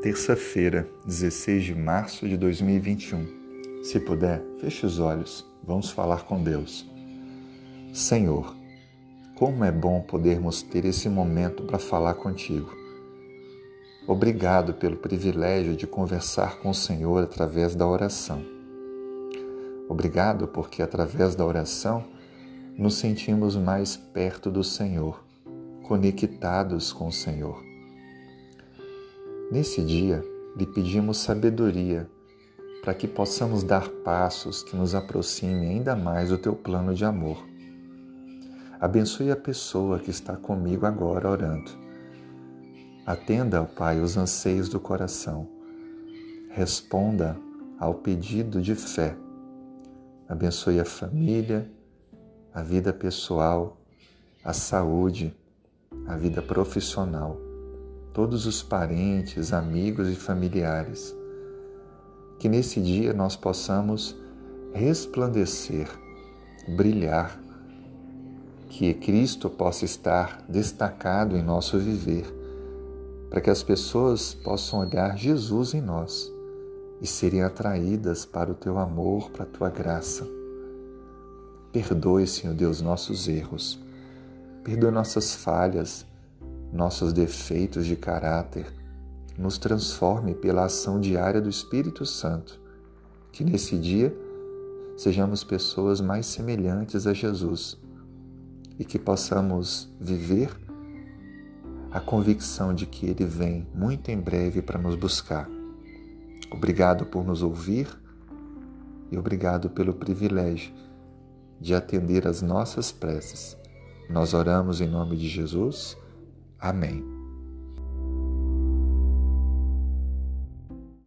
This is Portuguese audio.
Terça-feira, 16 de março de 2021. Se puder, feche os olhos. Vamos falar com Deus. Senhor, como é bom podermos ter esse momento para falar contigo. Obrigado pelo privilégio de conversar com o Senhor através da oração. Obrigado porque através da oração nos sentimos mais perto do Senhor, conectados com o Senhor. Nesse dia, lhe pedimos sabedoria para que possamos dar passos que nos aproximem ainda mais do teu plano de amor. Abençoe a pessoa que está comigo agora orando. Atenda, ó Pai, os anseios do coração. Responda ao pedido de fé. Abençoe a família, a vida pessoal, a saúde, a vida profissional todos os parentes, amigos e familiares. Que nesse dia nós possamos resplandecer, brilhar, que Cristo possa estar destacado em nosso viver, para que as pessoas possam olhar Jesus em nós e serem atraídas para o teu amor, para a tua graça. Perdoe, Senhor Deus, nossos erros. Perdoe nossas falhas, nossos defeitos de caráter, nos transforme pela ação diária do Espírito Santo, que nesse dia sejamos pessoas mais semelhantes a Jesus e que possamos viver a convicção de que Ele vem muito em breve para nos buscar. Obrigado por nos ouvir e obrigado pelo privilégio de atender às nossas preces. Nós oramos em nome de Jesus. Amém.